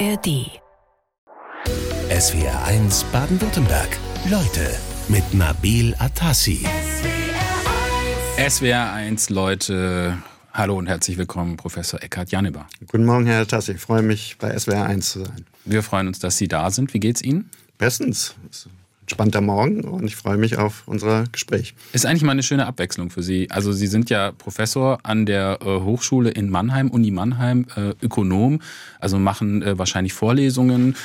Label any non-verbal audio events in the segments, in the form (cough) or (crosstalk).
ARD. SWR 1 Baden-Württemberg. Leute mit Nabil Atassi. SWR 1 Leute. Hallo und herzlich willkommen, Professor Eckhard Janeber. Guten Morgen, Herr Atassi. Ich freue mich, bei SWR 1 zu sein. Wir freuen uns, dass Sie da sind. Wie geht's Ihnen? Bestens entspannter Morgen und ich freue mich auf unser Gespräch. Ist eigentlich mal eine schöne Abwechslung für Sie. Also Sie sind ja Professor an der äh, Hochschule in Mannheim, Uni Mannheim, äh, Ökonom, also machen äh, wahrscheinlich Vorlesungen,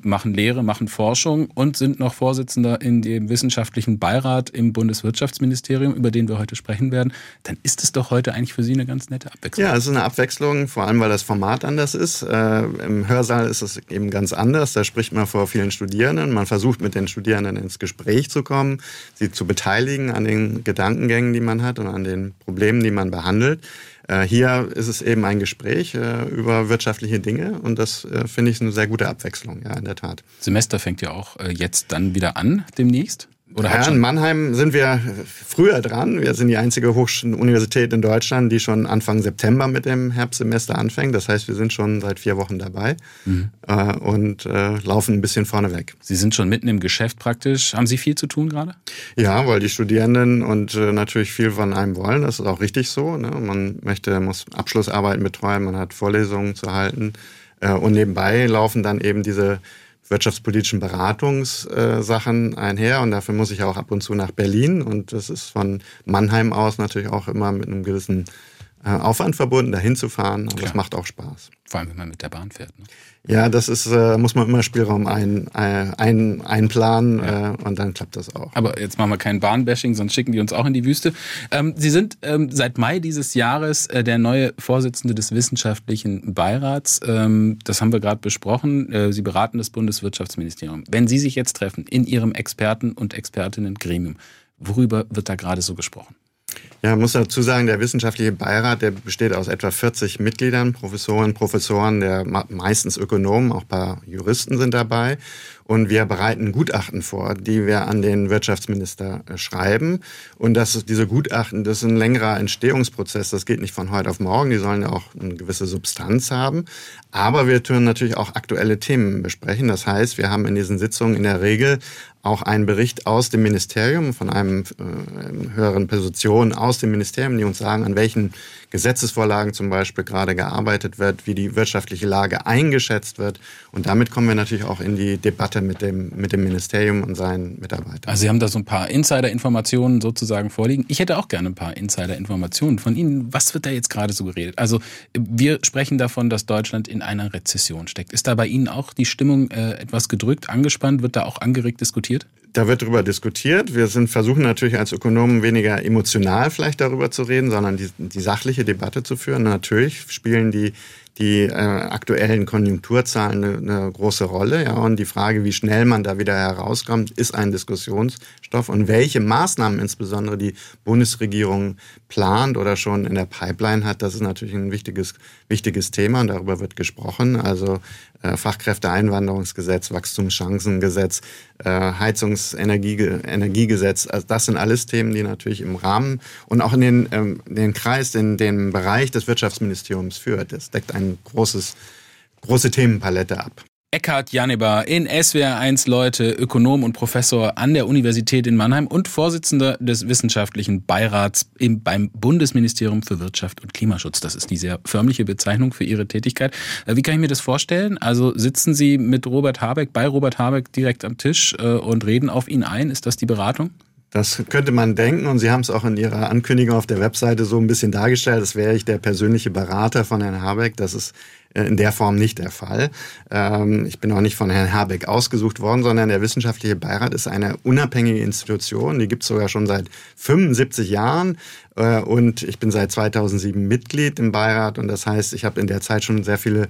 machen Lehre, machen Forschung und sind noch Vorsitzender in dem wissenschaftlichen Beirat im Bundeswirtschaftsministerium, über den wir heute sprechen werden. Dann ist es doch heute eigentlich für Sie eine ganz nette Abwechslung. Ja, es ist eine Abwechslung, vor allem weil das Format anders ist. Im Hörsaal ist es eben ganz anders. Da spricht man vor vielen Studierenden. Man versucht mit den Studierenden Studierenden ins Gespräch zu kommen, sie zu beteiligen an den Gedankengängen, die man hat und an den Problemen, die man behandelt. Äh, hier ist es eben ein Gespräch äh, über wirtschaftliche Dinge und das äh, finde ich eine sehr gute Abwechslung, ja, in der Tat. Semester fängt ja auch jetzt dann wieder an, demnächst. Oder ja, in Mannheim sind wir früher dran. Wir sind die einzige Hochschuluniversität in Deutschland, die schon Anfang September mit dem Herbstsemester anfängt. Das heißt, wir sind schon seit vier Wochen dabei mhm. äh, und äh, laufen ein bisschen vorneweg. Sie sind schon mitten im Geschäft praktisch. Haben Sie viel zu tun gerade? Ja, weil die Studierenden und äh, natürlich viel von einem wollen. Das ist auch richtig so. Ne? Man möchte, muss Abschlussarbeiten betreuen, man hat Vorlesungen zu halten. Und nebenbei laufen dann eben diese wirtschaftspolitischen Beratungssachen einher. Und dafür muss ich auch ab und zu nach Berlin. Und das ist von Mannheim aus natürlich auch immer mit einem gewissen äh, Aufwand verbunden, dahin zu fahren, aber es macht auch Spaß. Vor allem, wenn man mit der Bahn fährt. Ne? Ja, das ist, äh, muss man immer Spielraum ein, äh, ein, einplanen ja. äh, und dann klappt das auch. Aber jetzt machen wir kein Bahnbashing, sonst schicken die uns auch in die Wüste. Ähm, Sie sind ähm, seit Mai dieses Jahres äh, der neue Vorsitzende des Wissenschaftlichen Beirats. Ähm, das haben wir gerade besprochen. Äh, Sie beraten das Bundeswirtschaftsministerium. Wenn Sie sich jetzt treffen in Ihrem Experten- und Expertinnen-Gremium, worüber wird da gerade so gesprochen? Ja, muss dazu sagen, der wissenschaftliche Beirat, der besteht aus etwa 40 Mitgliedern, Professoren, Professoren, der meistens Ökonomen, auch paar Juristen sind dabei. Und wir bereiten Gutachten vor, die wir an den Wirtschaftsminister äh, schreiben. Und das, diese Gutachten, das ist ein längerer Entstehungsprozess. Das geht nicht von heute auf morgen. Die sollen ja auch eine gewisse Substanz haben. Aber wir tun natürlich auch aktuelle Themen besprechen. Das heißt, wir haben in diesen Sitzungen in der Regel auch einen Bericht aus dem Ministerium, von einem äh, höheren Position aus dem Ministerium, die uns sagen, an welchen Gesetzesvorlagen zum Beispiel gerade gearbeitet wird, wie die wirtschaftliche Lage eingeschätzt wird. Und damit kommen wir natürlich auch in die Debatte mit dem, mit dem Ministerium und seinen Mitarbeitern. Also Sie haben da so ein paar Insider-Informationen sozusagen vorliegen. Ich hätte auch gerne ein paar Insider-Informationen von Ihnen. Was wird da jetzt gerade so geredet? Also wir sprechen davon, dass Deutschland in einer Rezession steckt. Ist da bei Ihnen auch die Stimmung äh, etwas gedrückt, angespannt? Wird da auch angeregt diskutiert? Da wird darüber diskutiert. Wir sind, versuchen natürlich als Ökonomen weniger emotional vielleicht darüber zu reden, sondern die, die sachliche Debatte zu führen. natürlich spielen die, die äh, aktuellen Konjunkturzahlen eine, eine große Rolle. Ja, und die Frage, wie schnell man da wieder herauskommt, ist ein Diskussionsstoff. Und welche Maßnahmen insbesondere die Bundesregierung plant oder schon in der Pipeline hat, das ist natürlich ein wichtiges, wichtiges Thema und darüber wird gesprochen. Also äh, Fachkräfteeinwanderungsgesetz, Wachstumschancengesetz, äh, Heizungsenergiegesetz. Also das sind alles Themen, die natürlich im Rahmen und auch in den, ähm, den Kreis, in den Bereich des Wirtschaftsministeriums führt. Das deckt ein großes, große Themenpalette ab. Eckhard Janeber in SWR1 Leute, Ökonom und Professor an der Universität in Mannheim und Vorsitzender des wissenschaftlichen Beirats im, beim Bundesministerium für Wirtschaft und Klimaschutz. Das ist die sehr förmliche Bezeichnung für Ihre Tätigkeit. Äh, wie kann ich mir das vorstellen? Also sitzen Sie mit Robert Habeck, bei Robert Habeck direkt am Tisch äh, und reden auf ihn ein? Ist das die Beratung? Das könnte man denken und Sie haben es auch in Ihrer Ankündigung auf der Webseite so ein bisschen dargestellt, als wäre ich der persönliche Berater von Herrn Habeck. Das ist äh, in der Form nicht der Fall. Ähm, ich bin auch nicht von Herrn Habeck ausgesucht worden, sondern der Wissenschaftliche Beirat ist eine unabhängige Institution. Die gibt es sogar schon seit 75 Jahren äh, und ich bin seit 2007 Mitglied im Beirat und das heißt, ich habe in der Zeit schon sehr viele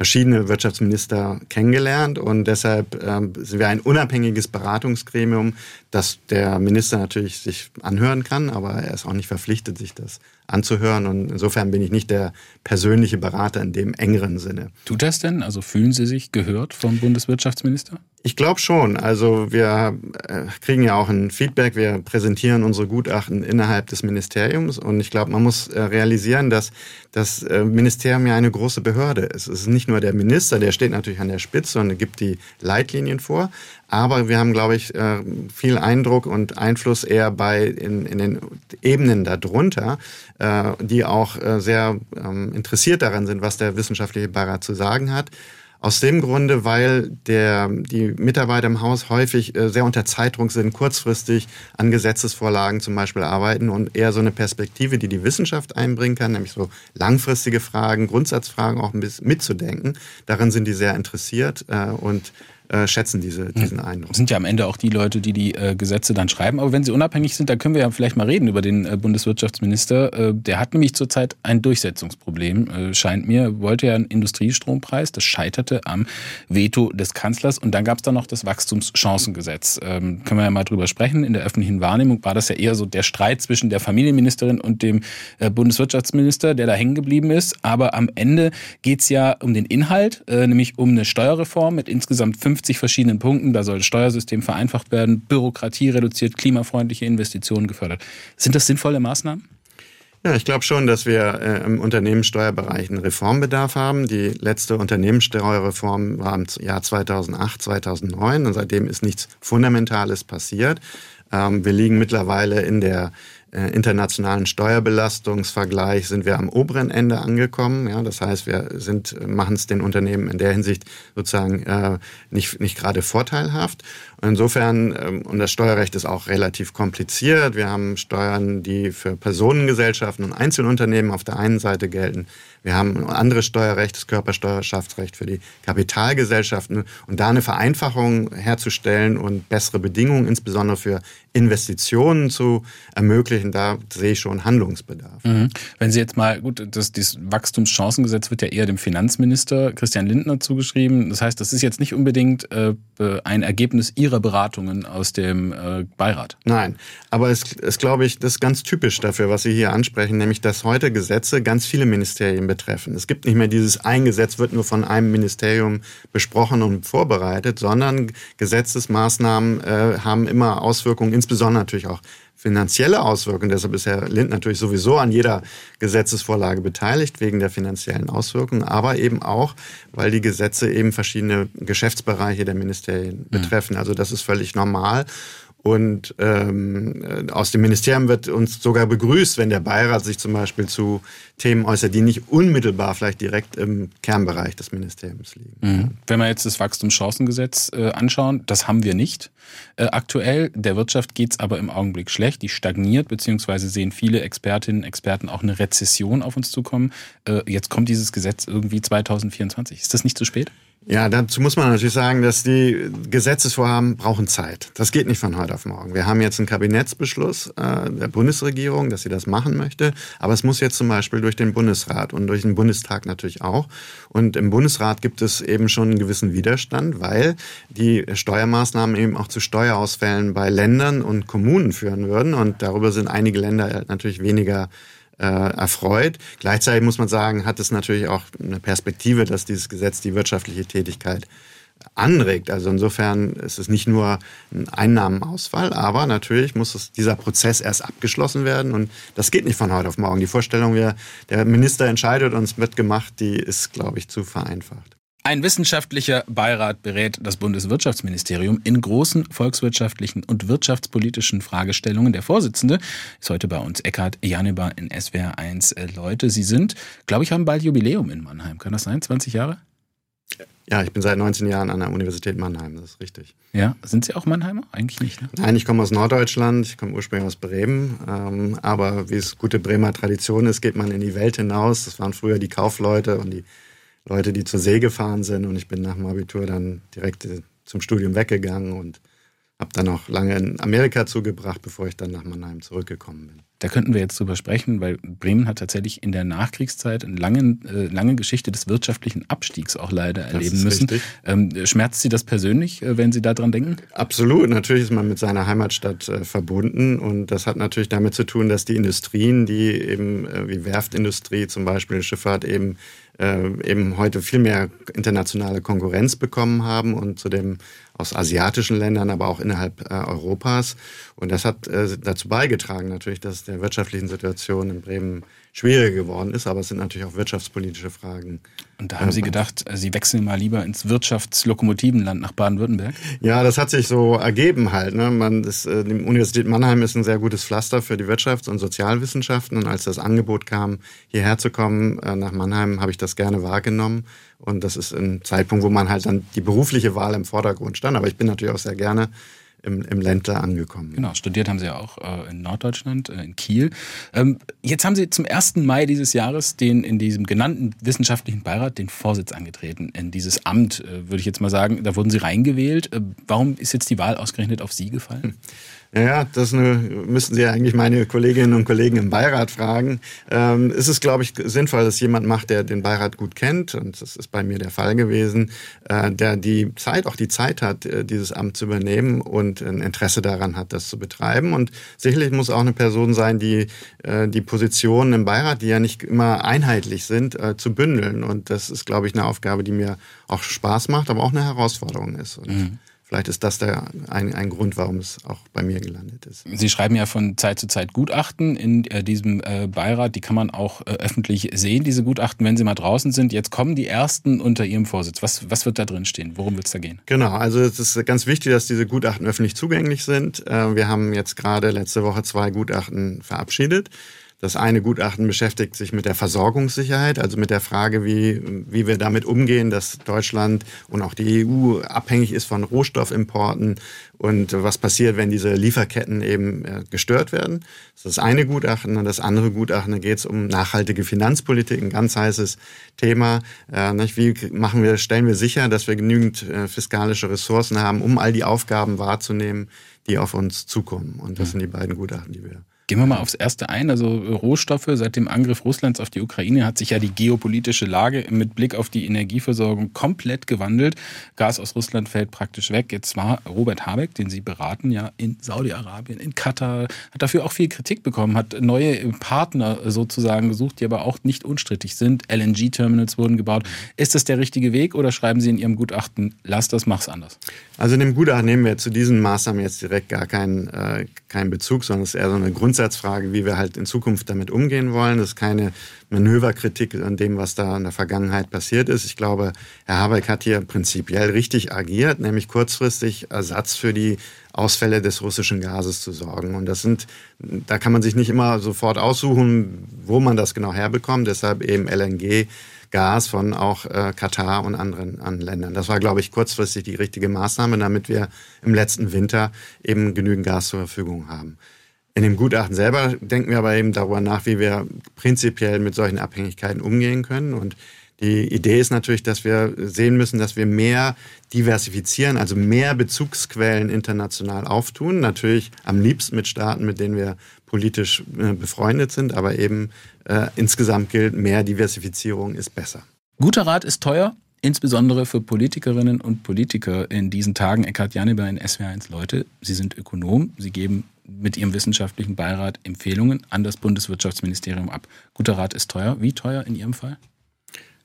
verschiedene Wirtschaftsminister kennengelernt und deshalb ähm, sind wir ein unabhängiges Beratungsgremium, das der Minister natürlich sich anhören kann, aber er ist auch nicht verpflichtet, sich das anzuhören und insofern bin ich nicht der persönliche Berater in dem engeren Sinne. Tut das denn? Also fühlen Sie sich gehört vom Bundeswirtschaftsminister? Ich glaube schon. Also wir äh, kriegen ja auch ein Feedback. Wir präsentieren unsere Gutachten innerhalb des Ministeriums. Und ich glaube, man muss äh, realisieren, dass das äh, Ministerium ja eine große Behörde ist. Es ist nicht nur der Minister, der steht natürlich an der Spitze und gibt die Leitlinien vor. Aber wir haben, glaube ich, viel Eindruck und Einfluss eher bei in, in den Ebenen darunter, die auch sehr ähm, interessiert daran sind, was der wissenschaftliche Beirat zu sagen hat. Aus dem Grunde, weil der, die Mitarbeiter im Haus häufig äh, sehr unter Zeitdruck sind, kurzfristig an Gesetzesvorlagen zum Beispiel arbeiten und eher so eine Perspektive, die die Wissenschaft einbringen kann, nämlich so langfristige Fragen, Grundsatzfragen auch ein bisschen mitzudenken. Darin sind die sehr interessiert äh, und äh, schätzen diese, hm. diesen Eindruck. Das sind ja am Ende auch die Leute, die die äh, Gesetze dann schreiben. Aber wenn sie unabhängig sind, dann können wir ja vielleicht mal reden über den äh, Bundeswirtschaftsminister. Äh, der hat nämlich zurzeit ein Durchsetzungsproblem, äh, scheint mir. Wollte ja einen Industriestrompreis. Das scheiterte am Veto des Kanzlers. Und dann gab es dann noch das Wachstumschancengesetz. Ähm, können wir ja mal drüber sprechen. In der öffentlichen Wahrnehmung war das ja eher so der Streit zwischen der Familienministerin und dem äh, Bundeswirtschaftsminister, der da hängen geblieben ist. Aber am Ende geht es ja um den Inhalt, nämlich um eine Steuerreform mit insgesamt fünf 50 verschiedenen Punkten. Da soll das Steuersystem vereinfacht werden, Bürokratie reduziert, klimafreundliche Investitionen gefördert. Sind das sinnvolle Maßnahmen? Ja, ich glaube schon, dass wir äh, im Unternehmenssteuerbereich einen Reformbedarf haben. Die letzte Unternehmenssteuerreform war im Jahr 2008, 2009 und seitdem ist nichts Fundamentales passiert. Ähm, wir liegen mittlerweile in der internationalen Steuerbelastungsvergleich sind wir am oberen Ende angekommen. Ja, das heißt, wir sind machen es den Unternehmen in der Hinsicht sozusagen äh, nicht nicht gerade vorteilhaft. Insofern ähm, und das Steuerrecht ist auch relativ kompliziert. Wir haben Steuern, die für Personengesellschaften und Einzelunternehmen auf der einen Seite gelten. Wir haben ein anderes Steuerrecht, das Körpersteuerschaftsrecht für die Kapitalgesellschaften. Und da eine Vereinfachung herzustellen und bessere Bedingungen, insbesondere für Investitionen zu ermöglichen, da sehe ich schon Handlungsbedarf. Mhm. Wenn Sie jetzt mal, gut, das, das Wachstumschancengesetz wird ja eher dem Finanzminister Christian Lindner zugeschrieben. Das heißt, das ist jetzt nicht unbedingt äh, ein Ergebnis Ihrer Beratungen aus dem äh, Beirat. Nein, aber es ist, glaube ich, das ist ganz typisch dafür, was Sie hier ansprechen, nämlich dass heute Gesetze ganz viele Ministerien betreffen. Es gibt nicht mehr dieses ein Gesetz wird nur von einem Ministerium besprochen und vorbereitet, sondern Gesetzesmaßnahmen äh, haben immer Auswirkungen, insbesondere natürlich auch finanzielle Auswirkungen. Deshalb ist Herr Lind natürlich sowieso an jeder Gesetzesvorlage beteiligt, wegen der finanziellen Auswirkungen, aber eben auch, weil die Gesetze eben verschiedene Geschäftsbereiche der Ministerien betreffen. Also das ist völlig normal. Und ähm, aus dem Ministerium wird uns sogar begrüßt, wenn der Beirat sich zum Beispiel zu Themen äußert, die nicht unmittelbar vielleicht direkt im Kernbereich des Ministeriums liegen. Mhm. Wenn wir jetzt das Wachstumschancengesetz äh, anschauen, das haben wir nicht äh, aktuell. Der Wirtschaft geht's aber im Augenblick schlecht. Die stagniert, beziehungsweise sehen viele Expertinnen und Experten auch eine Rezession auf uns zukommen. Äh, jetzt kommt dieses Gesetz irgendwie 2024. Ist das nicht zu spät? Ja, dazu muss man natürlich sagen, dass die Gesetzesvorhaben brauchen Zeit. Das geht nicht von heute auf morgen. Wir haben jetzt einen Kabinettsbeschluss äh, der Bundesregierung, dass sie das machen möchte. Aber es muss jetzt zum Beispiel durch den Bundesrat und durch den Bundestag natürlich auch. Und im Bundesrat gibt es eben schon einen gewissen Widerstand, weil die Steuermaßnahmen eben auch zu Steuerausfällen bei Ländern und Kommunen führen würden. Und darüber sind einige Länder natürlich weniger äh, erfreut. Gleichzeitig muss man sagen, hat es natürlich auch eine Perspektive, dass dieses Gesetz die wirtschaftliche Tätigkeit anregt. Also insofern ist es nicht nur ein Einnahmenausfall, aber natürlich muss es, dieser Prozess erst abgeschlossen werden und das geht nicht von heute auf morgen. Die Vorstellung, der Minister entscheidet und es wird gemacht, die ist, glaube ich, zu vereinfacht. Ein wissenschaftlicher Beirat berät das Bundeswirtschaftsministerium in großen volkswirtschaftlichen und wirtschaftspolitischen Fragestellungen. Der Vorsitzende ist heute bei uns, Eckhard Janeber in SWR 1. Äh, Leute, Sie sind, glaube ich, haben bald Jubiläum in Mannheim. Kann das sein? 20 Jahre? Ja, ich bin seit 19 Jahren an der Universität Mannheim, das ist richtig. Ja, sind Sie auch Mannheimer? Eigentlich nicht, ne? Nein, ich komme aus Norddeutschland, ich komme ursprünglich aus Bremen. Ähm, aber wie es gute Bremer Tradition ist, geht man in die Welt hinaus. Das waren früher die Kaufleute und die Leute, die zur See gefahren sind. Und ich bin nach dem Abitur dann direkt äh, zum Studium weggegangen und habe dann auch lange in Amerika zugebracht, bevor ich dann nach Mannheim zurückgekommen bin. Da könnten wir jetzt drüber sprechen, weil Bremen hat tatsächlich in der Nachkriegszeit eine lange, äh, lange Geschichte des wirtschaftlichen Abstiegs auch leider das erleben müssen. Ähm, schmerzt Sie das persönlich, äh, wenn Sie daran denken? Absolut. Natürlich ist man mit seiner Heimatstadt äh, verbunden und das hat natürlich damit zu tun, dass die Industrien, die eben äh, wie Werftindustrie zum Beispiel, Schifffahrt eben eben heute viel mehr internationale Konkurrenz bekommen haben und zu dem aus asiatischen Ländern, aber auch innerhalb äh, Europas. Und das hat äh, dazu beigetragen natürlich, dass der wirtschaftlichen Situation in Bremen schwieriger geworden ist. Aber es sind natürlich auch wirtschaftspolitische Fragen. Und da haben Sie gedacht, äh, Sie wechseln mal lieber ins Wirtschaftslokomotivenland nach Baden-Württemberg? Ja, das hat sich so ergeben halt. Ne? Man, das, äh, die Universität Mannheim ist ein sehr gutes Pflaster für die Wirtschafts- und Sozialwissenschaften. Und als das Angebot kam, hierher zu kommen äh, nach Mannheim, habe ich das gerne wahrgenommen. Und das ist ein Zeitpunkt, wo man halt dann die berufliche Wahl im Vordergrund stand. Aber ich bin natürlich auch sehr gerne im, im Ländler angekommen. Genau, studiert haben Sie ja auch äh, in Norddeutschland, äh, in Kiel. Ähm, jetzt haben Sie zum 1. Mai dieses Jahres den in diesem genannten wissenschaftlichen Beirat den Vorsitz angetreten. In dieses Amt, äh, würde ich jetzt mal sagen, da wurden Sie reingewählt. Äh, warum ist jetzt die Wahl ausgerechnet auf Sie gefallen? Hm. (laughs) Ja, das eine, müssten Sie ja eigentlich meine Kolleginnen und Kollegen im Beirat fragen. Ähm, ist es, glaube ich, sinnvoll, dass jemand macht, der den Beirat gut kennt, und das ist bei mir der Fall gewesen, äh, der die Zeit, auch die Zeit hat, äh, dieses Amt zu übernehmen und ein Interesse daran hat, das zu betreiben. Und sicherlich muss auch eine Person sein, die äh, die Positionen im Beirat, die ja nicht immer einheitlich sind, äh, zu bündeln. Und das ist, glaube ich, eine Aufgabe, die mir auch Spaß macht, aber auch eine Herausforderung ist. Und mhm. Vielleicht ist das der, ein, ein Grund, warum es auch bei mir gelandet ist. Sie schreiben ja von Zeit zu Zeit Gutachten in äh, diesem äh, Beirat. Die kann man auch äh, öffentlich sehen, diese Gutachten, wenn sie mal draußen sind. Jetzt kommen die ersten unter Ihrem Vorsitz. Was, was wird da drin stehen? Worum wird es da gehen? Genau, also es ist ganz wichtig, dass diese Gutachten öffentlich zugänglich sind. Äh, wir haben jetzt gerade letzte Woche zwei Gutachten verabschiedet. Das eine Gutachten beschäftigt sich mit der Versorgungssicherheit, also mit der Frage, wie, wie wir damit umgehen, dass Deutschland und auch die EU abhängig ist von Rohstoffimporten und was passiert, wenn diese Lieferketten eben äh, gestört werden. Das ist das eine Gutachten. Und das andere Gutachten, da geht es um nachhaltige Finanzpolitik, ein ganz heißes Thema. Äh, wie machen wir, stellen wir sicher, dass wir genügend äh, fiskalische Ressourcen haben, um all die Aufgaben wahrzunehmen, die auf uns zukommen. Und das sind die beiden Gutachten, die wir Gehen wir mal aufs Erste ein. Also Rohstoffe seit dem Angriff Russlands auf die Ukraine hat sich ja die geopolitische Lage mit Blick auf die Energieversorgung komplett gewandelt. Gas aus Russland fällt praktisch weg. Jetzt war Robert Habeck, den Sie beraten, ja in Saudi-Arabien, in Katar, hat dafür auch viel Kritik bekommen, hat neue Partner sozusagen gesucht, die aber auch nicht unstrittig sind. LNG-Terminals wurden gebaut. Ist das der richtige Weg oder schreiben Sie in Ihrem Gutachten, lass das, mach's anders? Also in dem Gutachten nehmen wir zu diesen Maßnahmen jetzt direkt gar keinen, äh, keinen Bezug, sondern es ist eher so eine Grundsatz Grundsatzfrage, wie wir halt in Zukunft damit umgehen wollen. Das ist keine Manöverkritik an dem, was da in der Vergangenheit passiert ist. Ich glaube, Herr Habeck hat hier prinzipiell richtig agiert, nämlich kurzfristig Ersatz für die Ausfälle des russischen Gases zu sorgen. Und das sind, da kann man sich nicht immer sofort aussuchen, wo man das genau herbekommt. Deshalb eben LNG. Gas von auch äh, Katar und anderen, anderen Ländern. Das war, glaube ich, kurzfristig die richtige Maßnahme, damit wir im letzten Winter eben genügend Gas zur Verfügung haben. In dem Gutachten selber denken wir aber eben darüber nach, wie wir prinzipiell mit solchen Abhängigkeiten umgehen können. Und die Idee ist natürlich, dass wir sehen müssen, dass wir mehr diversifizieren, also mehr Bezugsquellen international auftun. Natürlich am liebsten mit Staaten, mit denen wir politisch äh, befreundet sind, aber eben äh, insgesamt gilt, mehr Diversifizierung ist besser. Guter Rat ist teuer, insbesondere für Politikerinnen und Politiker in diesen Tagen. Eckhard Janeber in SW1 Leute, Sie sind Ökonom, Sie geben mit Ihrem wissenschaftlichen Beirat Empfehlungen an das Bundeswirtschaftsministerium ab. Guter Rat ist teuer. Wie teuer in Ihrem Fall?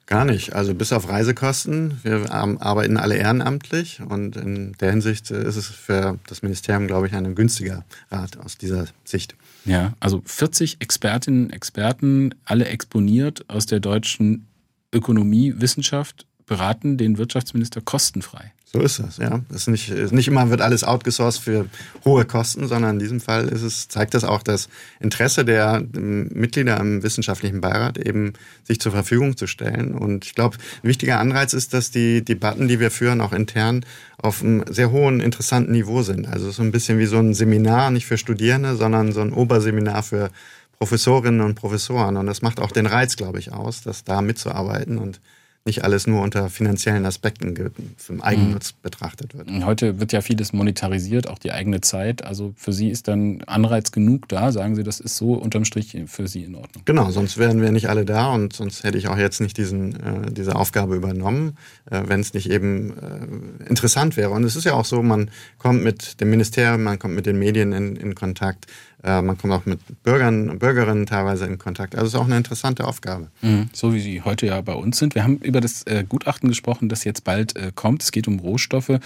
Gar nicht. Also bis auf Reisekosten. Wir arbeiten alle ehrenamtlich und in der Hinsicht ist es für das Ministerium, glaube ich, ein günstiger Rat aus dieser Sicht. Ja, also 40 Expertinnen und Experten, alle exponiert aus der deutschen Ökonomie, Wissenschaft, beraten den Wirtschaftsminister kostenfrei. So ist das, ja. Ist nicht, nicht immer wird alles outgesourced für hohe Kosten, sondern in diesem Fall ist es, zeigt das auch das Interesse der Mitglieder im wissenschaftlichen Beirat, eben sich zur Verfügung zu stellen. Und ich glaube, ein wichtiger Anreiz ist, dass die Debatten, die wir führen, auch intern auf einem sehr hohen, interessanten Niveau sind. Also so ein bisschen wie so ein Seminar, nicht für Studierende, sondern so ein Oberseminar für Professorinnen und Professoren. Und das macht auch den Reiz, glaube ich, aus, das da mitzuarbeiten und nicht alles nur unter finanziellen Aspekten zum Eigennutz mhm. betrachtet wird. Heute wird ja vieles monetarisiert, auch die eigene Zeit. Also für Sie ist dann Anreiz genug da, sagen Sie, das ist so unterm Strich für Sie in Ordnung. Genau, sonst wären wir nicht alle da und sonst hätte ich auch jetzt nicht diesen, äh, diese Aufgabe übernommen, äh, wenn es nicht eben äh, interessant wäre. Und es ist ja auch so, man kommt mit dem Ministerium, man kommt mit den Medien in, in Kontakt. Äh, man kommt auch mit Bürgern und Bürgerinnen teilweise in Kontakt. Also es ist auch eine interessante Aufgabe. Mhm. So wie Sie heute ja bei uns sind. Wir haben über das äh, Gutachten gesprochen, das jetzt bald äh, kommt. Es geht um Rohstoffe.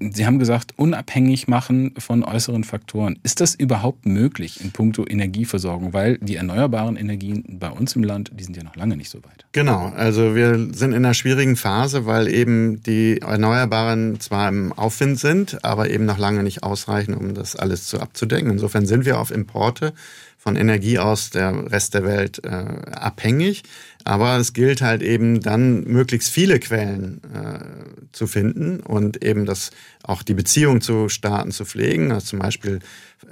Sie haben gesagt, unabhängig machen von äußeren Faktoren. Ist das überhaupt möglich in puncto Energieversorgung? Weil die erneuerbaren Energien bei uns im Land, die sind ja noch lange nicht so weit. Genau. Also wir sind in einer schwierigen Phase, weil eben die Erneuerbaren zwar im Aufwind sind, aber eben noch lange nicht ausreichen, um das alles zu abzudecken. Insofern sind wir auf Importe von Energie aus der Rest der Welt äh, abhängig. Aber es gilt halt eben dann möglichst viele Quellen äh, zu finden und eben das auch die Beziehung zu Staaten zu pflegen. Also zum Beispiel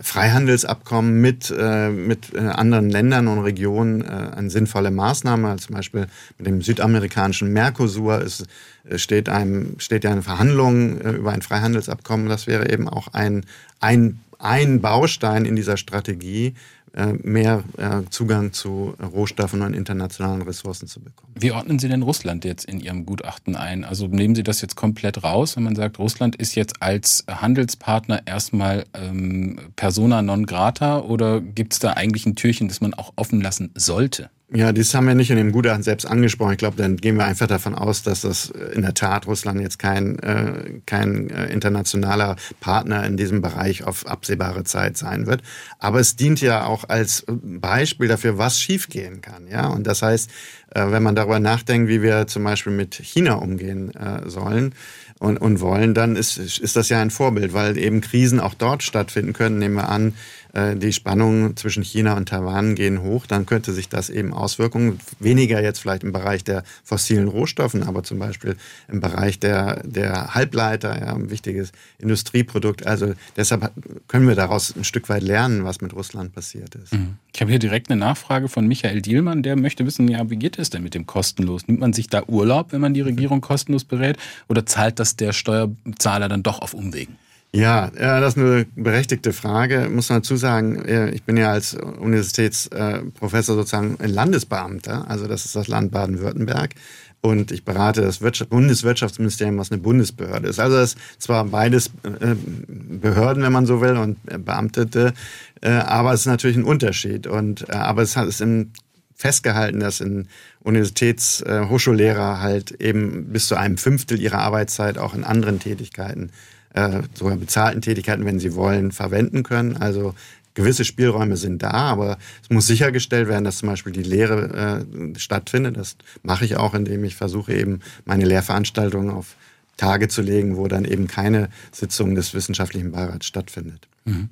Freihandelsabkommen mit, äh, mit äh, anderen Ländern und Regionen äh, eine sinnvolle Maßnahme. Also zum Beispiel mit dem südamerikanischen Mercosur ist, äh, steht, einem, steht ja eine Verhandlung äh, über ein Freihandelsabkommen. Das wäre eben auch ein, ein ein Baustein in dieser Strategie, äh, mehr äh, Zugang zu Rohstoffen und internationalen Ressourcen zu bekommen. Wie ordnen Sie denn Russland jetzt in Ihrem Gutachten ein? Also nehmen Sie das jetzt komplett raus, wenn man sagt, Russland ist jetzt als Handelspartner erstmal ähm, persona non grata oder gibt es da eigentlich ein Türchen, das man auch offen lassen sollte? Ja, das haben wir nicht in dem Gutachten selbst angesprochen. Ich glaube, dann gehen wir einfach davon aus, dass das in der Tat Russland jetzt kein, äh, kein äh, internationaler Partner in diesem Bereich auf absehbare Zeit sein wird. Aber es dient ja auch als Beispiel dafür, was schiefgehen kann. Ja, und das heißt, äh, wenn man darüber nachdenkt, wie wir zum Beispiel mit China umgehen äh, sollen, und, und wollen, dann ist, ist das ja ein Vorbild, weil eben Krisen auch dort stattfinden können. Nehmen wir an, äh, die Spannungen zwischen China und Taiwan gehen hoch, dann könnte sich das eben Auswirkungen, weniger jetzt vielleicht im Bereich der fossilen Rohstoffen, aber zum Beispiel im Bereich der, der Halbleiter, ja, ein wichtiges Industrieprodukt. Also deshalb können wir daraus ein Stück weit lernen, was mit Russland passiert ist. Mhm. Ich habe hier direkt eine Nachfrage von Michael Dielmann, der möchte wissen, ja, wie geht es denn mit dem kostenlos? Nimmt man sich da Urlaub, wenn man die Regierung kostenlos berät, oder zahlt das der Steuerzahler dann doch auf Umwegen? Ja, das ist eine berechtigte Frage. Muss man dazu sagen, ich bin ja als Universitätsprofessor sozusagen ein Landesbeamter, also das ist das Land Baden-Württemberg. Und ich berate das Wirtschaft Bundeswirtschaftsministerium, was eine Bundesbehörde ist. Also das ist zwar beides äh, Behörden, wenn man so will, und Beamtete, äh, aber es ist natürlich ein Unterschied. Und äh, aber es ist in festgehalten, dass in Universitätshochschullehrer halt eben bis zu einem Fünftel ihrer Arbeitszeit auch in anderen Tätigkeiten äh, sogar bezahlten Tätigkeiten, wenn sie wollen, verwenden können. Also gewisse Spielräume sind da, aber es muss sichergestellt werden, dass zum Beispiel die Lehre äh, stattfindet. Das mache ich auch, indem ich versuche, eben meine Lehrveranstaltungen auf Tage zu legen, wo dann eben keine Sitzung des wissenschaftlichen Beirats stattfindet. Mhm.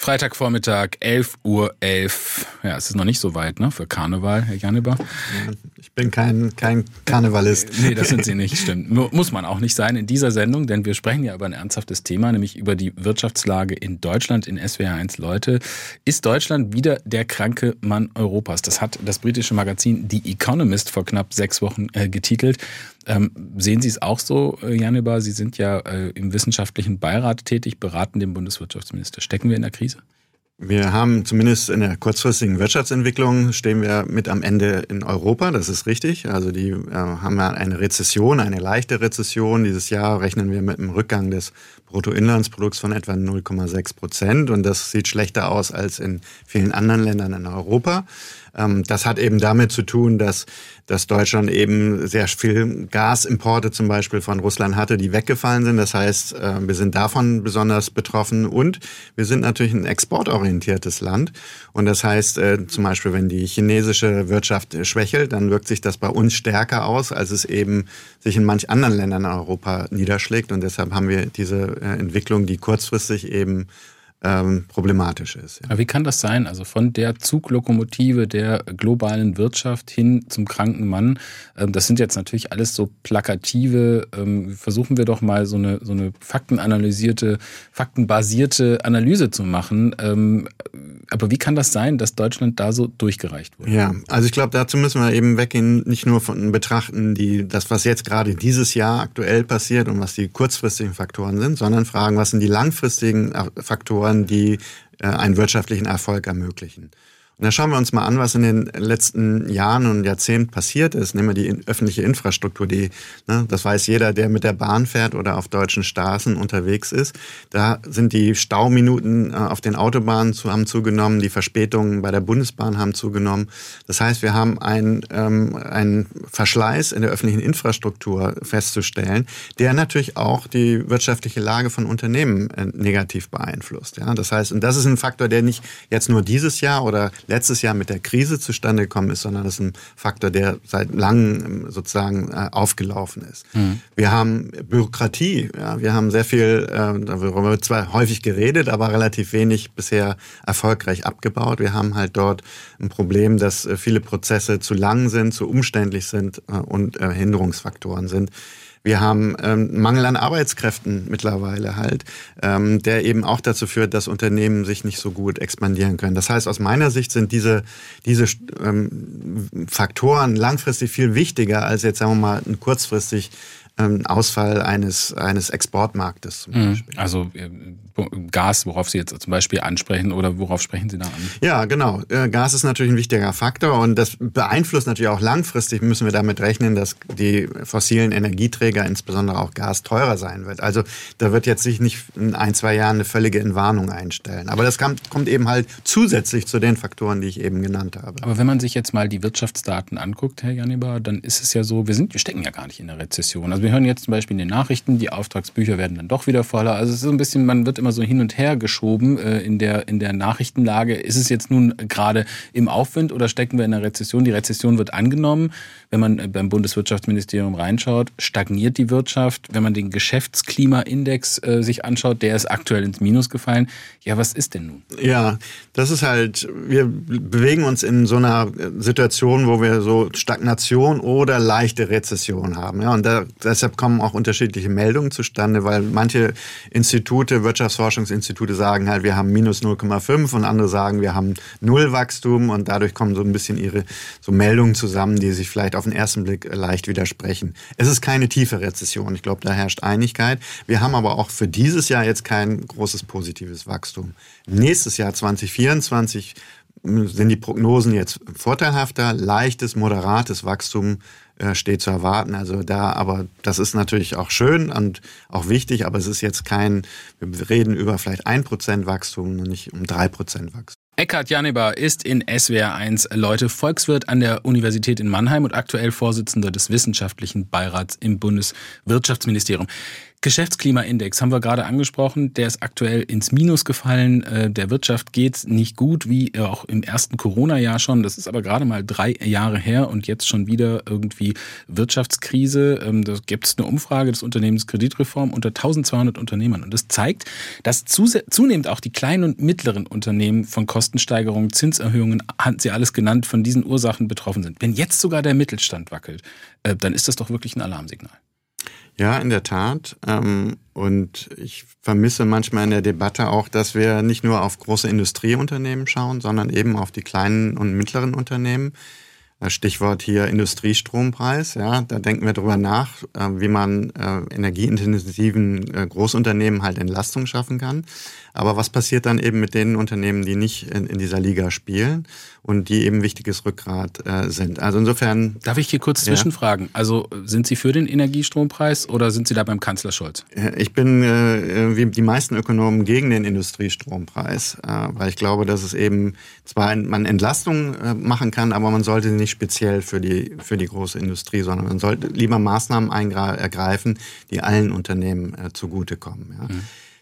Freitagvormittag, 11.11 Uhr. 11. Ja, es ist noch nicht so weit, ne? Für Karneval, Herr Janeber. Ich bin kein, kein Karnevalist. Nee, das sind Sie nicht, stimmt. Muss man auch nicht sein in dieser Sendung, denn wir sprechen ja über ein ernsthaftes Thema, nämlich über die Wirtschaftslage in Deutschland in SWR1 Leute. Ist Deutschland wieder der kranke Mann Europas? Das hat das britische Magazin The Economist vor knapp sechs Wochen äh, getitelt. Ähm, sehen Sie es auch so, äh, Janeber? Sie sind ja äh, im wissenschaftlichen Beirat tätig, beraten den Bundeswirtschaftsminister. Stecken wir in der Krise? Wir haben zumindest in der kurzfristigen Wirtschaftsentwicklung stehen wir mit am Ende in Europa, das ist richtig. Also die äh, haben ja eine Rezession, eine leichte Rezession. Dieses Jahr rechnen wir mit einem Rückgang des Bruttoinlandsprodukts von etwa 0,6 Prozent und das sieht schlechter aus als in vielen anderen Ländern in Europa. Ähm, das hat eben damit zu tun, dass, dass Deutschland eben sehr viel Gasimporte zum Beispiel von Russland hatte, die weggefallen sind. Das heißt, äh, wir sind davon besonders betroffen und wir sind natürlich ein exportorientiertes Land. Und das heißt, äh, zum Beispiel, wenn die chinesische Wirtschaft schwächelt, dann wirkt sich das bei uns stärker aus, als es eben sich in manch anderen Ländern in Europa niederschlägt. Und deshalb haben wir diese äh, Entwicklung, die kurzfristig eben ähm, problematisch ist. Ja. Aber wie kann das sein? Also von der Zuglokomotive der globalen Wirtschaft hin zum kranken Mann. Ähm, das sind jetzt natürlich alles so plakative. Ähm, versuchen wir doch mal so eine, so eine faktenanalysierte, faktenbasierte Analyse zu machen. Ähm, aber wie kann das sein, dass Deutschland da so durchgereicht wurde? Ja, also ich glaube, dazu müssen wir eben weggehen, nicht nur von betrachten, die, das, was jetzt gerade dieses Jahr aktuell passiert und was die kurzfristigen Faktoren sind, sondern fragen, was sind die langfristigen Faktoren, die äh, einen wirtschaftlichen Erfolg ermöglichen. Da schauen wir uns mal an, was in den letzten Jahren und Jahrzehnten passiert ist. Nehmen wir die öffentliche Infrastruktur, die, ne, das weiß jeder, der mit der Bahn fährt oder auf deutschen Straßen unterwegs ist. Da sind die Stauminuten äh, auf den Autobahnen zu, haben zugenommen, die Verspätungen bei der Bundesbahn haben zugenommen. Das heißt, wir haben einen, ähm, einen Verschleiß in der öffentlichen Infrastruktur festzustellen, der natürlich auch die wirtschaftliche Lage von Unternehmen äh, negativ beeinflusst. Ja, das heißt, und das ist ein Faktor, der nicht jetzt nur dieses Jahr oder letztes Jahr mit der Krise zustande gekommen ist, sondern das ist ein Faktor, der seit langem ähm, sozusagen äh, aufgelaufen ist. Mhm. Wir haben Bürokratie, ja, wir haben sehr viel, äh, darüber wird zwar häufig geredet, aber relativ wenig bisher erfolgreich abgebaut. Wir haben halt dort ein Problem, dass äh, viele Prozesse zu lang sind, zu umständlich sind und Hinderungsfaktoren sind. Wir haben ähm, Mangel an Arbeitskräften mittlerweile halt, ähm, der eben auch dazu führt, dass Unternehmen sich nicht so gut expandieren können. Das heißt, aus meiner Sicht sind diese, diese ähm, Faktoren langfristig viel wichtiger als jetzt, sagen wir mal, ein kurzfristig ähm, Ausfall eines, eines Exportmarktes zum mhm. Beispiel. Also Gas, worauf Sie jetzt zum Beispiel ansprechen oder worauf sprechen Sie da an? Ja, genau. Äh, Gas ist natürlich ein wichtiger Faktor und das beeinflusst natürlich auch langfristig, müssen wir damit rechnen, dass die fossilen Energieträger, insbesondere auch Gas, teurer sein wird. Also da wird jetzt sich nicht in ein, zwei Jahren eine völlige Entwarnung einstellen. Aber das kommt eben halt zusätzlich zu den Faktoren, die ich eben genannt habe. Aber wenn man sich jetzt mal die Wirtschaftsdaten anguckt, Herr Janibar, dann ist es ja so, wir, sind, wir stecken ja gar nicht in der Rezession. Also wir hören jetzt zum Beispiel in den Nachrichten, die Auftragsbücher werden dann doch wieder voller. Also es ist so ein bisschen, man wird immer so hin und her geschoben äh, in, der, in der Nachrichtenlage. Ist es jetzt nun gerade im Aufwind oder stecken wir in der Rezession? Die Rezession wird angenommen. Wenn man äh, beim Bundeswirtschaftsministerium reinschaut, stagniert die Wirtschaft. Wenn man den Geschäftsklimaindex äh, sich anschaut, der ist aktuell ins Minus gefallen. Ja, was ist denn nun? Ja, das ist halt, wir bewegen uns in so einer Situation, wo wir so Stagnation oder leichte Rezession haben. Ja, und da, deshalb kommen auch unterschiedliche Meldungen zustande, weil manche Institute, Wirtschaftsforschungsinstitute sagen halt, wir haben minus 0,5 und andere sagen, wir haben null Wachstum und dadurch kommen so ein bisschen ihre so Meldungen zusammen, die sich vielleicht auf den ersten Blick leicht widersprechen. Es ist keine tiefe Rezession. Ich glaube, da herrscht Einigkeit. Wir haben aber auch für dieses Jahr jetzt kein großes positives Wachstum. Nächstes Jahr 2024 sind die Prognosen jetzt vorteilhafter, leichtes, moderates Wachstum steht zu erwarten. Also da, aber das ist natürlich auch schön und auch wichtig, aber es ist jetzt kein, wir reden über vielleicht ein Prozent Wachstum und nicht um drei Prozent Wachstum. Eckhard Janeber ist in SWR1 Leute Volkswirt an der Universität in Mannheim und aktuell Vorsitzender des Wissenschaftlichen Beirats im Bundeswirtschaftsministerium. Geschäftsklimaindex haben wir gerade angesprochen. Der ist aktuell ins Minus gefallen. Äh, der Wirtschaft geht nicht gut, wie auch im ersten Corona-Jahr schon. Das ist aber gerade mal drei Jahre her und jetzt schon wieder irgendwie Wirtschaftskrise. Ähm, da gibt es eine Umfrage des Unternehmens Kreditreform unter 1200 Unternehmern. Und das zeigt, dass zunehmend auch die kleinen und mittleren Unternehmen von Kostensteigerungen, Zinserhöhungen, haben Sie alles genannt, von diesen Ursachen betroffen sind. Wenn jetzt sogar der Mittelstand wackelt, äh, dann ist das doch wirklich ein Alarmsignal. Ja, in der Tat. Ähm, und ich vermisse manchmal in der Debatte auch, dass wir nicht nur auf große Industrieunternehmen schauen, sondern eben auf die kleinen und mittleren Unternehmen. Äh, Stichwort hier Industriestrompreis. Ja, da denken wir drüber nach, äh, wie man energieintensiven Großunternehmen halt Entlastung schaffen kann. Aber was passiert dann eben mit den Unternehmen, die nicht in, in dieser Liga spielen und die eben wichtiges Rückgrat äh, sind? Also insofern. Darf ich hier kurz ja? zwischenfragen? Also sind Sie für den Energiestrompreis oder sind Sie da beim Kanzler Scholz? Ich bin äh, wie die meisten Ökonomen gegen den Industriestrompreis, äh, weil ich glaube, dass es eben zwar man Entlastung äh, machen kann, aber man sollte nicht speziell für die, für die große Industrie, sondern man sollte lieber Maßnahmen ergreifen, die allen Unternehmen äh, zugutekommen. Ja? Mhm.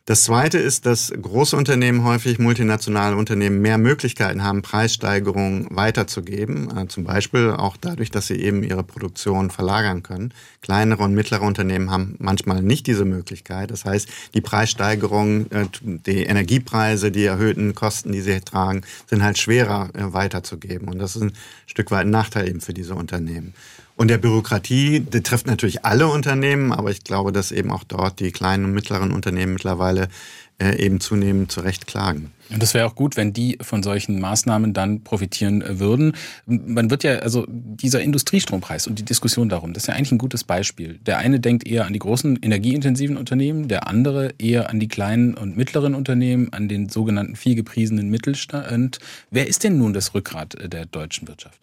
Das Zweite ist, dass große Unternehmen häufig multinationale Unternehmen mehr Möglichkeiten haben, Preissteigerungen weiterzugeben. Äh, zum Beispiel auch dadurch, dass sie eben ihre Produktion verlagern können. Kleinere und mittlere Unternehmen haben manchmal nicht diese Möglichkeit. Das heißt, die Preissteigerungen, äh, die Energiepreise, die erhöhten Kosten, die sie tragen, sind halt schwerer äh, weiterzugeben. Und das ist ein Stück weit ein Nachteil eben für diese Unternehmen. Und der Bürokratie, die trifft natürlich alle Unternehmen, aber ich glaube, dass eben auch dort die kleinen und mittleren Unternehmen mittlerweile äh, eben zunehmend zurecht klagen. Und das wäre auch gut, wenn die von solchen Maßnahmen dann profitieren äh, würden. Man wird ja, also dieser Industriestrompreis und die Diskussion darum, das ist ja eigentlich ein gutes Beispiel. Der eine denkt eher an die großen energieintensiven Unternehmen, der andere eher an die kleinen und mittleren Unternehmen, an den sogenannten vielgepriesenen Mittelstand. Wer ist denn nun das Rückgrat äh, der deutschen Wirtschaft?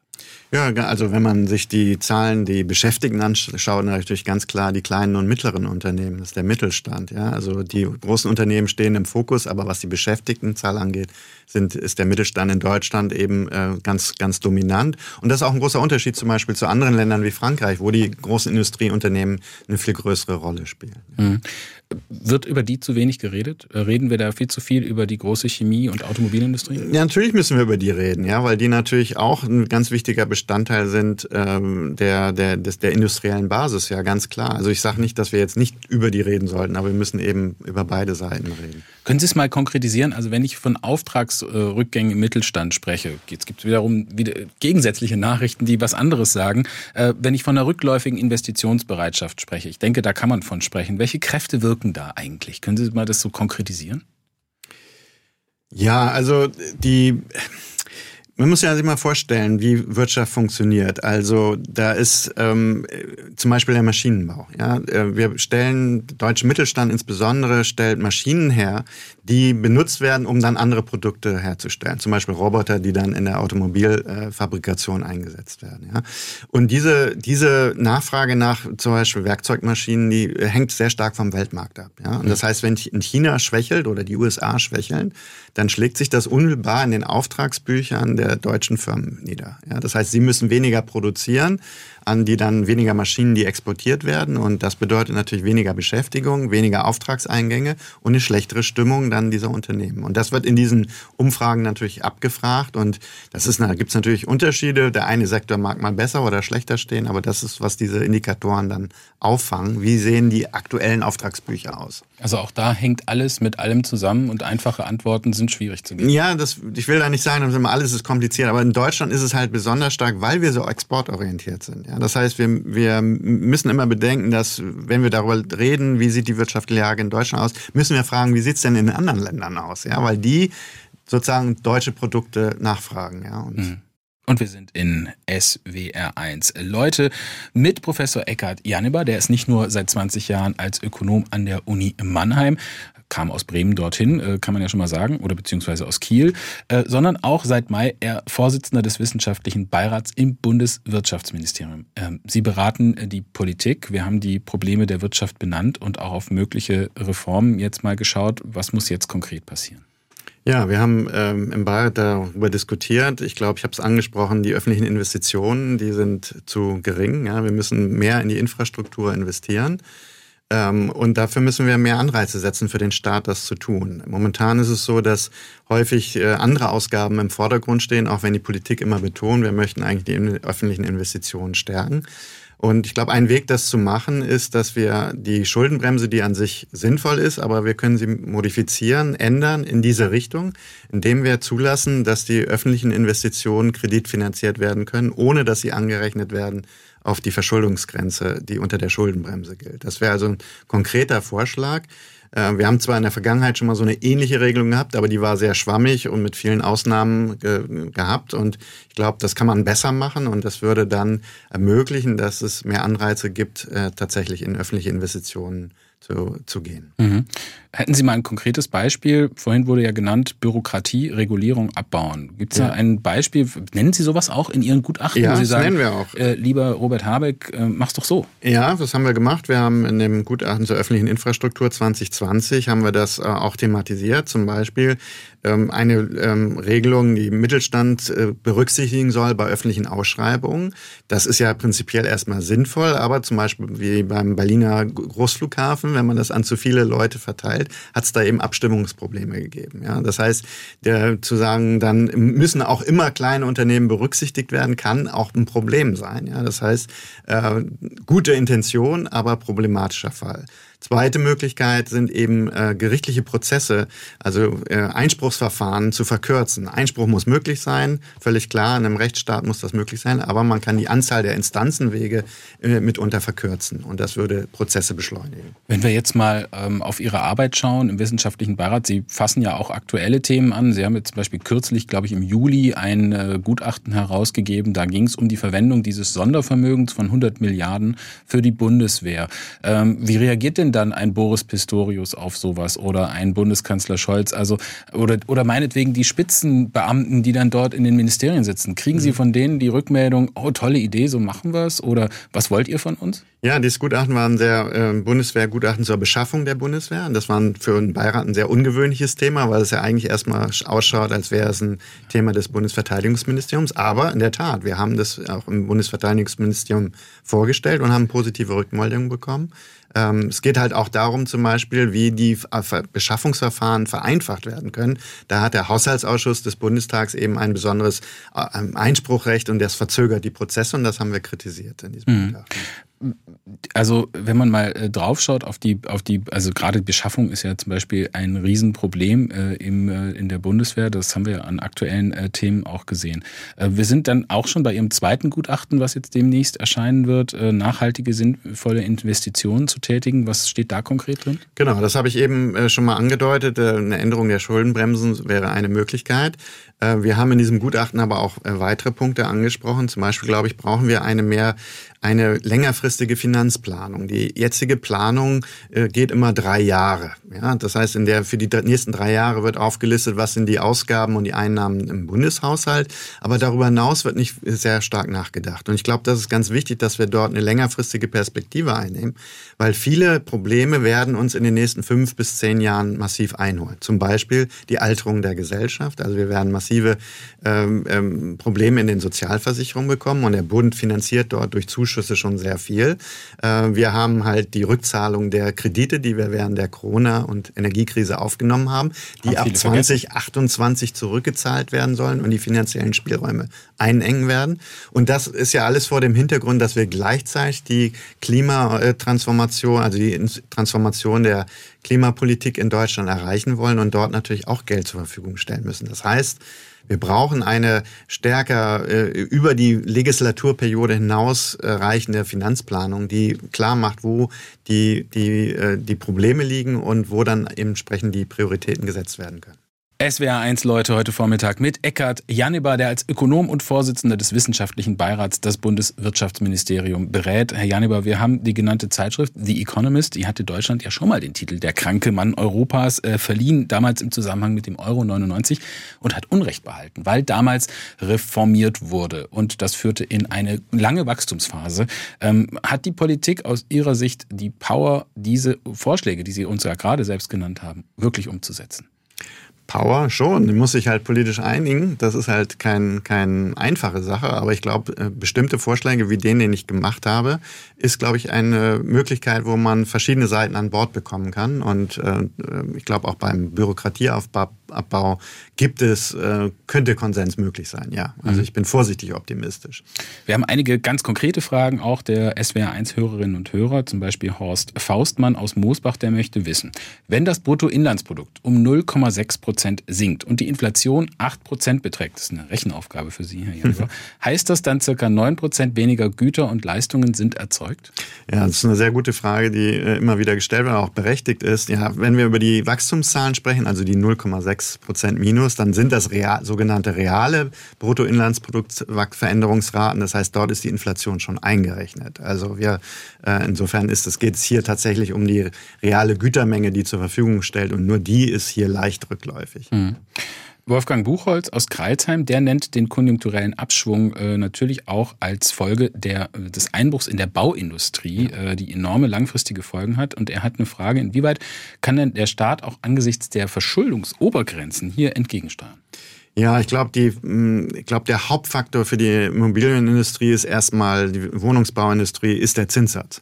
Ja, also wenn man sich die Zahlen, die Beschäftigten anschaut, natürlich ganz klar die kleinen und mittleren Unternehmen, das ist der Mittelstand. Ja, also die großen Unternehmen stehen im Fokus, aber was die Beschäftigtenzahl angeht, sind, ist der Mittelstand in Deutschland eben äh, ganz, ganz dominant. Und das ist auch ein großer Unterschied zum Beispiel zu anderen Ländern wie Frankreich, wo die großen Industrieunternehmen eine viel größere Rolle spielen. Mhm. Wird über die zu wenig geredet? Reden wir da viel zu viel über die große Chemie- und Automobilindustrie? Ja, natürlich müssen wir über die reden, ja, weil die natürlich auch ein ganz wichtiger Bestandteil sind ähm, der, der, des, der industriellen Basis, ja, ganz klar. Also ich sage nicht, dass wir jetzt nicht über die reden sollten, aber wir müssen eben über beide Seiten reden. Können Sie es mal konkretisieren? Also wenn ich von Auftragsrückgängen im Mittelstand spreche, jetzt gibt es wiederum wieder gegensätzliche Nachrichten, die was anderes sagen. Äh, wenn ich von einer rückläufigen Investitionsbereitschaft spreche, ich denke, da kann man von sprechen. Welche Kräfte wirken da eigentlich? Können Sie mal das so konkretisieren? Ja, also die man muss ja sich mal vorstellen, wie Wirtschaft funktioniert. Also da ist ähm, zum Beispiel der Maschinenbau. Ja, äh, wir stellen deutsche Mittelstand insbesondere stellt Maschinen her, die benutzt werden, um dann andere Produkte herzustellen. Zum Beispiel Roboter, die dann in der Automobilfabrikation eingesetzt werden. Ja, und diese diese Nachfrage nach zum Beispiel Werkzeugmaschinen, die hängt sehr stark vom Weltmarkt ab. Ja, und das heißt, wenn in China schwächelt oder die USA schwächeln, dann schlägt sich das unmittelbar in den Auftragsbüchern der deutschen Firmen nieder. Ja, das heißt, sie müssen weniger produzieren, an die dann weniger Maschinen, die exportiert werden. Und das bedeutet natürlich weniger Beschäftigung, weniger Auftragseingänge und eine schlechtere Stimmung dann dieser Unternehmen. Und das wird in diesen Umfragen natürlich abgefragt. Und das ist, da gibt es natürlich Unterschiede. Der eine Sektor mag mal besser oder schlechter stehen, aber das ist, was diese Indikatoren dann auffangen. Wie sehen die aktuellen Auftragsbücher aus? Also auch da hängt alles mit allem zusammen und einfache Antworten sind schwierig zu geben. Ja, das, ich will da nicht sagen, alles ist kompliziert, aber in Deutschland ist es halt besonders stark, weil wir so exportorientiert sind. Ja, das heißt, wir, wir müssen immer bedenken, dass wenn wir darüber reden, wie sieht die wirtschaftliche Lage in Deutschland aus, müssen wir fragen, wie sieht es denn in anderen Ländern aus? Ja, weil die sozusagen deutsche Produkte nachfragen. Ja, und mhm. Und wir sind in SWR1. Leute mit Professor Eckhard Janeber, der ist nicht nur seit 20 Jahren als Ökonom an der Uni Mannheim, kam aus Bremen dorthin, äh, kann man ja schon mal sagen, oder beziehungsweise aus Kiel, äh, sondern auch seit Mai er Vorsitzender des wissenschaftlichen Beirats im Bundeswirtschaftsministerium. Ähm, Sie beraten äh, die Politik. Wir haben die Probleme der Wirtschaft benannt und auch auf mögliche Reformen jetzt mal geschaut. Was muss jetzt konkret passieren? Ja, wir haben ähm, im Beirat darüber diskutiert. Ich glaube, ich habe es angesprochen, die öffentlichen Investitionen, die sind zu gering. Ja, wir müssen mehr in die Infrastruktur investieren. Ähm, und dafür müssen wir mehr Anreize setzen für den Staat, das zu tun. Momentan ist es so, dass häufig äh, andere Ausgaben im Vordergrund stehen, auch wenn die Politik immer betont, wir möchten eigentlich die öffentlichen Investitionen stärken. Und ich glaube, ein Weg, das zu machen, ist, dass wir die Schuldenbremse, die an sich sinnvoll ist, aber wir können sie modifizieren, ändern in diese Richtung, indem wir zulassen, dass die öffentlichen Investitionen kreditfinanziert werden können, ohne dass sie angerechnet werden auf die Verschuldungsgrenze, die unter der Schuldenbremse gilt. Das wäre also ein konkreter Vorschlag. Äh, wir haben zwar in der Vergangenheit schon mal so eine ähnliche Regelung gehabt, aber die war sehr schwammig und mit vielen Ausnahmen ge gehabt. Und ich glaube, das kann man besser machen und das würde dann ermöglichen, dass es mehr Anreize gibt, äh, tatsächlich in öffentliche Investitionen zu, zu gehen. Mhm. Hätten Sie mal ein konkretes Beispiel? Vorhin wurde ja genannt, Bürokratie, Regulierung abbauen. Gibt es ja. da ein Beispiel? Nennen Sie sowas auch in Ihren Gutachten? Ja, wo Sie das sagen, nennen wir auch. Äh, lieber Robert Habeck, äh, mach's doch so. Ja, das haben wir gemacht. Wir haben in dem Gutachten zur öffentlichen Infrastruktur 2020 haben wir das äh, auch thematisiert. Zum Beispiel ähm, eine ähm, Regelung, die Mittelstand äh, berücksichtigen soll bei öffentlichen Ausschreibungen. Das ist ja prinzipiell erstmal sinnvoll, aber zum Beispiel wie beim Berliner Großflughafen, wenn man das an zu viele Leute verteilt, hat es da eben Abstimmungsprobleme gegeben. Ja, das heißt, der, zu sagen, dann müssen auch immer kleine Unternehmen berücksichtigt werden, kann auch ein Problem sein. Ja, das heißt, äh, gute Intention, aber problematischer Fall. Zweite Möglichkeit sind eben äh, gerichtliche Prozesse, also äh, Einspruchsverfahren zu verkürzen. Einspruch muss möglich sein, völlig klar, in einem Rechtsstaat muss das möglich sein, aber man kann die Anzahl der Instanzenwege äh, mitunter verkürzen und das würde Prozesse beschleunigen. Wenn wir jetzt mal ähm, auf Ihre Arbeit schauen im wissenschaftlichen Beirat, Sie fassen ja auch aktuelle Themen an. Sie haben jetzt zum Beispiel kürzlich, glaube ich, im Juli ein äh, Gutachten herausgegeben, da ging es um die Verwendung dieses Sondervermögens von 100 Milliarden für die Bundeswehr. Ähm, wie reagiert denn dann ein Boris Pistorius auf sowas oder ein Bundeskanzler Scholz? Also oder oder meinetwegen die Spitzenbeamten, die dann dort in den Ministerien sitzen. Kriegen Sie mhm. von denen die Rückmeldung, oh tolle Idee, so machen wir es? Oder was wollt ihr von uns? Ja, dieses Gutachten war ein sehr äh, Bundeswehrgutachten zur Beschaffung der Bundeswehr. Das war für einen Beirat ein sehr ungewöhnliches Thema, weil es ja eigentlich erstmal ausschaut, als wäre es ein Thema des Bundesverteidigungsministeriums. Aber in der Tat, wir haben das auch im Bundesverteidigungsministerium vorgestellt und haben positive Rückmeldungen bekommen. Ähm, es geht halt auch darum zum Beispiel, wie die Beschaffungsverfahren vereinfacht werden können. Da hat der Haushaltsausschuss des Bundestags eben ein besonderes äh, Einspruchrecht und das verzögert die Prozesse und das haben wir kritisiert in diesem mhm also wenn man mal äh, draufschaut auf die, auf die, also gerade Beschaffung ist ja zum Beispiel ein Riesenproblem äh, im, äh, in der Bundeswehr. Das haben wir an aktuellen äh, Themen auch gesehen. Äh, wir sind dann auch schon bei Ihrem zweiten Gutachten, was jetzt demnächst erscheinen wird, äh, nachhaltige, sinnvolle Investitionen zu tätigen. Was steht da konkret drin? Genau, das habe ich eben äh, schon mal angedeutet. Eine Änderung der Schuldenbremsen wäre eine Möglichkeit. Wir haben in diesem Gutachten aber auch weitere Punkte angesprochen. Zum Beispiel, glaube ich, brauchen wir eine mehr eine längerfristige Finanzplanung. Die jetzige Planung äh, geht immer drei Jahre. Ja, das heißt, in der für die nächsten drei Jahre wird aufgelistet, was sind die Ausgaben und die Einnahmen im Bundeshaushalt. Aber darüber hinaus wird nicht sehr stark nachgedacht. Und ich glaube, das ist ganz wichtig, dass wir dort eine längerfristige Perspektive einnehmen, weil viele Probleme werden uns in den nächsten fünf bis zehn Jahren massiv einholen. Zum Beispiel die Alterung der Gesellschaft. Also wir werden massive ähm, ähm, Probleme in den Sozialversicherungen bekommen und der Bund finanziert dort durch Zuschüsse Zuschüsse schon sehr viel. Äh, wir haben halt die Rückzahlung der Kredite, die wir während der Corona- und Energiekrise aufgenommen haben, die ab 2028 zurückgezahlt werden sollen und die finanziellen Spielräume einengen werden. Und das ist ja alles vor dem Hintergrund, dass wir gleichzeitig die Klimatransformation, also die Transformation der Klimapolitik in Deutschland erreichen wollen und dort natürlich auch Geld zur Verfügung stellen müssen. Das heißt, wir brauchen eine stärker äh, über die Legislaturperiode hinaus äh, reichende Finanzplanung, die klar macht, wo die, die, äh, die Probleme liegen und wo dann entsprechend die Prioritäten gesetzt werden können. SWR 1 Leute heute Vormittag mit Eckhard Janneber, der als Ökonom und Vorsitzender des Wissenschaftlichen Beirats das Bundeswirtschaftsministerium berät. Herr Janneber, wir haben die genannte Zeitschrift The Economist, die hatte Deutschland ja schon mal den Titel Der kranke Mann Europas äh, verliehen, damals im Zusammenhang mit dem Euro 99 und hat Unrecht behalten, weil damals reformiert wurde und das führte in eine lange Wachstumsphase. Ähm, hat die Politik aus Ihrer Sicht die Power, diese Vorschläge, die Sie uns ja gerade selbst genannt haben, wirklich umzusetzen? Power schon, die muss sich halt politisch einigen. Das ist halt kein, kein einfache Sache, aber ich glaube, äh, bestimmte Vorschläge wie den, den ich gemacht habe, ist, glaube ich, eine Möglichkeit, wo man verschiedene Seiten an Bord bekommen kann. Und äh, ich glaube, auch beim Bürokratieaufbau Abbau gibt es, äh, könnte Konsens möglich sein, ja. Also mhm. ich bin vorsichtig optimistisch. Wir haben einige ganz konkrete Fragen auch der SWR1-Hörerinnen und Hörer, zum Beispiel Horst Faustmann aus Moosbach, der möchte wissen, wenn das Bruttoinlandsprodukt um 0,6 Prozent sinkt und die Inflation 8 Prozent beträgt, das ist eine Rechenaufgabe für Sie, Herr Janber, (laughs) heißt das dann circa 9 Prozent weniger Güter und Leistungen sind erzeugt? Ja, das ist eine sehr gute Frage, die äh, immer wieder gestellt wird, auch berechtigt ist. Ja, wenn wir über die Wachstumszahlen sprechen, also die 0,6 6 Prozent minus, dann sind das real, sogenannte reale Bruttoinlandsproduktveränderungsraten. Das heißt, dort ist die Inflation schon eingerechnet. Also wir, äh, insofern ist es, geht es hier tatsächlich um die reale Gütermenge, die zur Verfügung stellt und nur die ist hier leicht rückläufig. Mhm. Wolfgang Buchholz aus Kreilsheim, der nennt den konjunkturellen Abschwung äh, natürlich auch als Folge der, äh, des Einbruchs in der Bauindustrie, äh, die enorme langfristige Folgen hat. Und er hat eine Frage, inwieweit kann denn der Staat auch angesichts der Verschuldungsobergrenzen hier entgegensteuern? Ja, ich glaube, hm, ich glaube, der Hauptfaktor für die Immobilienindustrie ist erstmal die Wohnungsbauindustrie ist der Zinssatz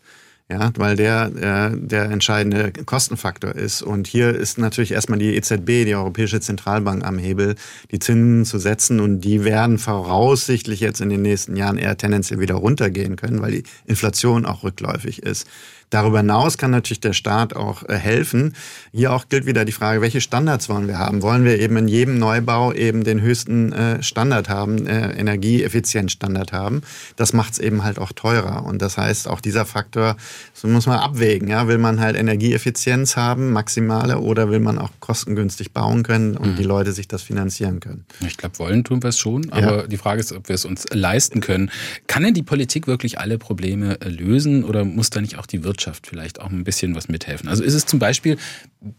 ja, weil der äh, der entscheidende Kostenfaktor ist. Und hier ist natürlich erstmal die EZB, die Europäische Zentralbank, am Hebel, die Zinsen zu setzen. Und die werden voraussichtlich jetzt in den nächsten Jahren eher tendenziell wieder runtergehen können, weil die Inflation auch rückläufig ist. Darüber hinaus kann natürlich der Staat auch äh, helfen. Hier auch gilt wieder die Frage, welche Standards wollen wir haben? Wollen wir eben in jedem Neubau eben den höchsten äh, Standard haben, äh, Energieeffizienzstandard haben? Das macht es eben halt auch teurer. Und das heißt, auch dieser Faktor so muss man abwägen. Ja? Will man halt Energieeffizienz haben, maximale, oder will man auch kostengünstig bauen können und mhm. die Leute sich das finanzieren können? Ich glaube, wollen tun wir es schon, aber ja. die Frage ist, ob wir es uns leisten können. Kann denn die Politik wirklich alle Probleme lösen oder muss da nicht auch die Wirtschaft Wirtschaft vielleicht auch ein bisschen was mithelfen. Also ist es zum Beispiel,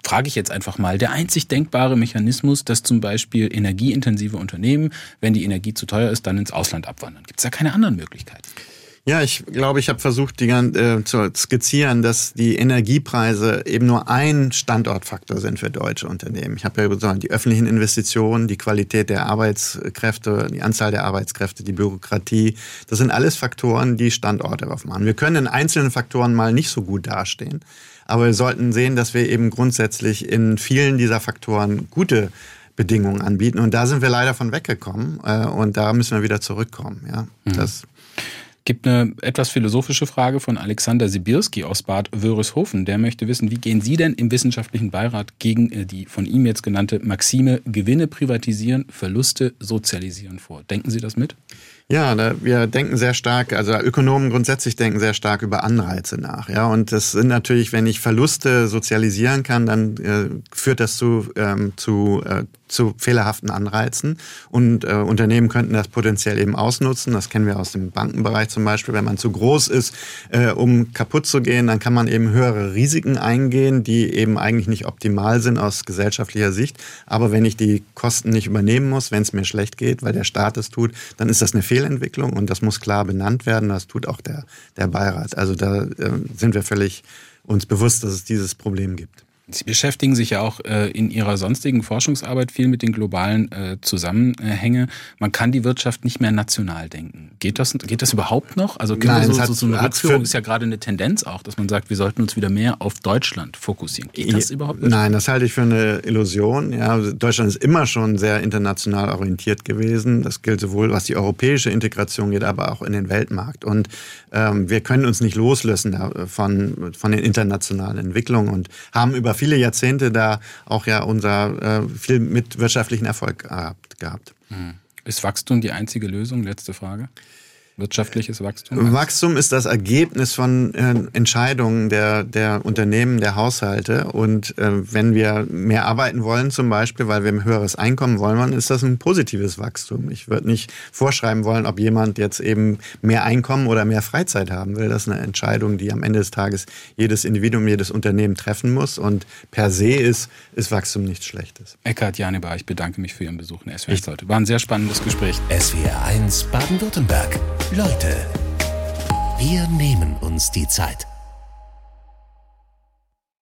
frage ich jetzt einfach mal, der einzig denkbare Mechanismus, dass zum Beispiel energieintensive Unternehmen, wenn die Energie zu teuer ist, dann ins Ausland abwandern. Gibt es da keine anderen Möglichkeiten? Ja, ich glaube, ich habe versucht, die, äh, zu skizzieren, dass die Energiepreise eben nur ein Standortfaktor sind für deutsche Unternehmen. Ich habe ja gesagt, die öffentlichen Investitionen, die Qualität der Arbeitskräfte, die Anzahl der Arbeitskräfte, die Bürokratie, das sind alles Faktoren, die Standorte aufmachen. Wir können in einzelnen Faktoren mal nicht so gut dastehen, aber wir sollten sehen, dass wir eben grundsätzlich in vielen dieser Faktoren gute Bedingungen anbieten. Und da sind wir leider von weggekommen. Äh, und da müssen wir wieder zurückkommen. Ja, mhm. das Gibt eine etwas philosophische Frage von Alexander Sibirski aus Bad Wörishofen. Der möchte wissen, wie gehen Sie denn im wissenschaftlichen Beirat gegen äh, die von ihm jetzt genannte Maxime Gewinne privatisieren, Verluste sozialisieren vor? Denken Sie das mit? Ja, da, wir denken sehr stark, also Ökonomen grundsätzlich denken sehr stark über Anreize nach. Ja, und das sind natürlich, wenn ich Verluste sozialisieren kann, dann äh, führt das zu, ähm, zu, äh, zu fehlerhaften Anreizen. Und äh, Unternehmen könnten das potenziell eben ausnutzen. Das kennen wir aus dem Bankenbereich zum Beispiel. Wenn man zu groß ist, äh, um kaputt zu gehen, dann kann man eben höhere Risiken eingehen, die eben eigentlich nicht optimal sind aus gesellschaftlicher Sicht. Aber wenn ich die Kosten nicht übernehmen muss, wenn es mir schlecht geht, weil der Staat es tut, dann ist das eine Fehlentwicklung und das muss klar benannt werden. Das tut auch der, der Beirat. Also da äh, sind wir völlig uns bewusst, dass es dieses Problem gibt. Sie beschäftigen sich ja auch äh, in Ihrer sonstigen Forschungsarbeit viel mit den globalen äh, Zusammenhängen. Man kann die Wirtschaft nicht mehr national denken. Geht das, geht das überhaupt noch? Also Nein, so, hat, so, eine Rückführung ist ja gerade eine Tendenz auch, dass man sagt, wir sollten uns wieder mehr auf Deutschland fokussieren. Geht das überhaupt nicht? Nein, das halte ich für eine Illusion. Ja, Deutschland ist immer schon sehr international orientiert gewesen. Das gilt sowohl was die europäische Integration geht, aber auch in den Weltmarkt. Und ähm, wir können uns nicht loslösen von, von den internationalen Entwicklungen und haben über viele Jahrzehnte da auch ja unser äh, viel mit wirtschaftlichen Erfolg gehabt. Hm. Ist Wachstum die einzige Lösung? Letzte Frage. Wirtschaftliches Wachstum? Wachstum ist das Ergebnis von äh, Entscheidungen der, der Unternehmen, der Haushalte. Und äh, wenn wir mehr arbeiten wollen, zum Beispiel, weil wir ein höheres Einkommen wollen, dann ist das ein positives Wachstum. Ich würde nicht vorschreiben wollen, ob jemand jetzt eben mehr Einkommen oder mehr Freizeit haben will. Das ist eine Entscheidung, die am Ende des Tages jedes Individuum, jedes Unternehmen treffen muss. Und per se ist, ist Wachstum nichts Schlechtes. Eckhard Janebar, ich bedanke mich für Ihren Besuch in SWR heute. War ein sehr spannendes Gespräch. SWR 1 Baden-Württemberg. Leute, wir nehmen uns die Zeit.